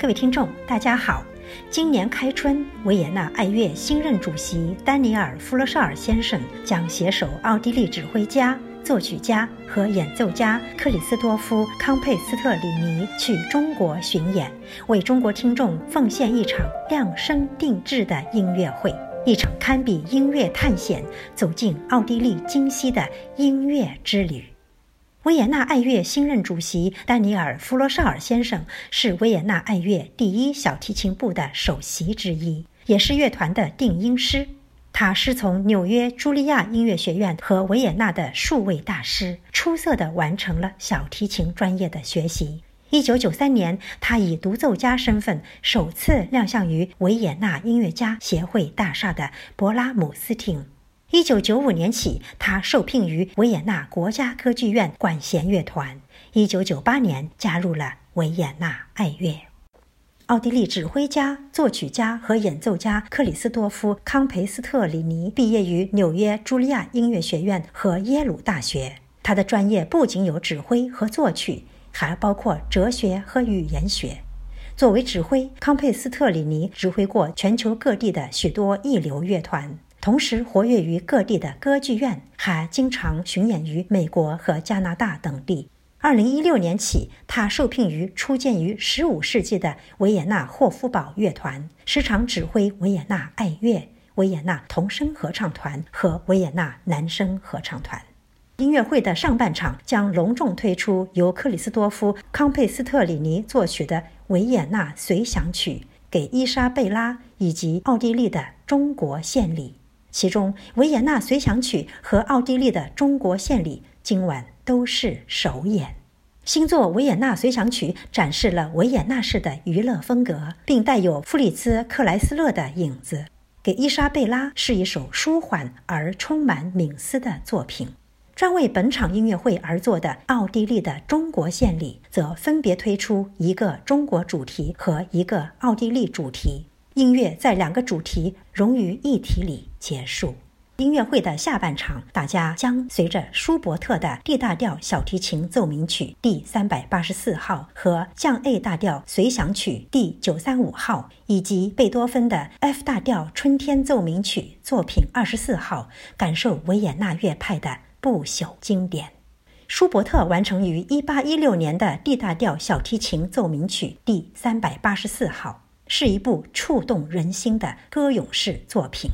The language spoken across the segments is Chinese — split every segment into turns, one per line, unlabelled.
各位听众，大家好。今年开春，维也纳爱乐新任主席丹尼尔·弗洛绍尔先生将携手奥地利指挥家、作曲家和演奏家克里斯多夫·康佩斯特里尼去中国巡演，为中国听众奉献一场量身定制的音乐会，一场堪比音乐探险、走进奥地利今昔的音乐之旅。维也纳爱乐新任主席丹尼尔·弗罗绍尔先生是维也纳爱乐第一小提琴部的首席之一，也是乐团的定音师。他师从纽约茱莉亚音乐学院和维也纳的数位大师，出色地完成了小提琴专业的学习。一九九三年，他以独奏家身份首次亮相于维也纳音乐家协会大厦的勃拉姆斯厅。一九九五年起，他受聘于维也纳国家歌剧院管弦乐团。一九九八年，加入了维也纳爱乐。奥地利指挥家、作曲家和演奏家克里斯多夫·康培斯特里尼毕业于纽约茱莉亚音乐学院和耶鲁大学。他的专业不仅有指挥和作曲，还包括哲学和语言学。作为指挥，康佩斯特里尼指挥过全球各地的许多一流乐团。同时活跃于各地的歌剧院，还经常巡演于美国和加拿大等地。二零一六年起，他受聘于初建于十五世纪的维也纳霍夫堡乐团，时常指挥维也纳爱乐、维也纳童声合唱团和维也纳男声合唱团。音乐会的上半场将隆重推出由克里斯多夫·康佩斯特里尼作曲的维也纳随想曲，给伊莎贝拉以及奥地利的中国献礼。其中，维也纳随想曲和奥地利的中国献礼今晚都是首演。新作维也纳随想曲展示了维也纳式的娱乐风格，并带有弗里兹·克莱斯勒的影子。给伊莎贝拉是一首舒缓而充满冥思的作品。专为本场音乐会而作的奥地利的中国献礼则分别推出一个中国主题和一个奥地利主题。音乐在两个主题融于一体里结束。音乐会的下半场，大家将随着舒伯特的 D 大调小提琴奏鸣曲第三百八十四号和降 A 大调随想曲第九三五号，以及贝多芬的 F 大调春天奏鸣曲作品二十四号，感受维也纳乐派的不朽经典。舒伯特完成于一八一六年的 D 大调小提琴奏鸣曲第三百八十四号。是一部触动人心的歌咏式作品，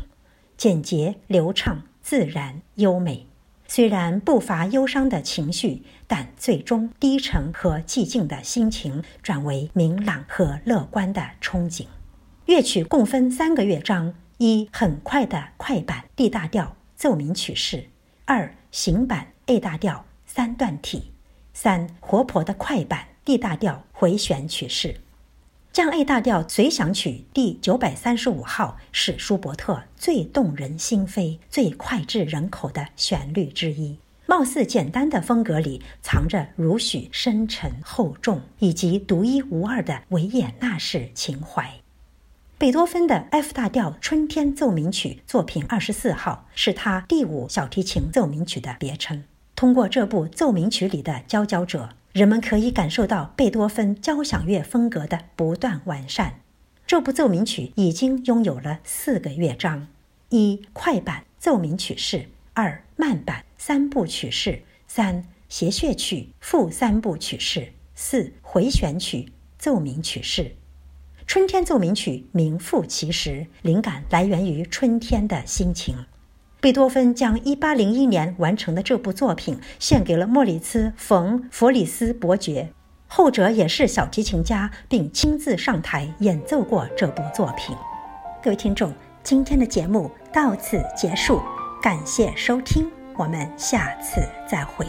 简洁流畅、自然优美。虽然不乏忧伤的情绪，但最终低沉和寂静的心情转为明朗和乐观的憧憬。乐曲共分三个乐章：一、很快的快板 D 大调奏鸣曲式；二、行板 A 大调三段体；三、活泼的快板 D 大调回旋曲式。降 A 大调随想曲第九百三十五号是舒伯特最动人心扉、最脍炙人口的旋律之一。貌似简单的风格里，藏着如许深沉厚重以及独一无二的维也纳式情怀。贝多芬的 F 大调春天奏鸣曲作品二十四号是他第五小提琴奏鸣曲的别称。通过这部奏鸣曲里的佼佼者。人们可以感受到贝多芬交响乐风格的不断完善。这部奏鸣曲已经拥有了四个乐章：一、快板。奏鸣曲式；二、慢板。三部曲式；三、谐谑曲。副三部曲式；四、回旋曲。奏鸣曲式。春天奏鸣曲名副其实，灵感来源于春天的心情。贝多芬将1801年完成的这部作品献给了莫里茨·冯·弗里斯伯爵，后者也是小提琴家，并亲自上台演奏过这部作品。各位听众，今天的节目到此结束，感谢收听，我们下次再会。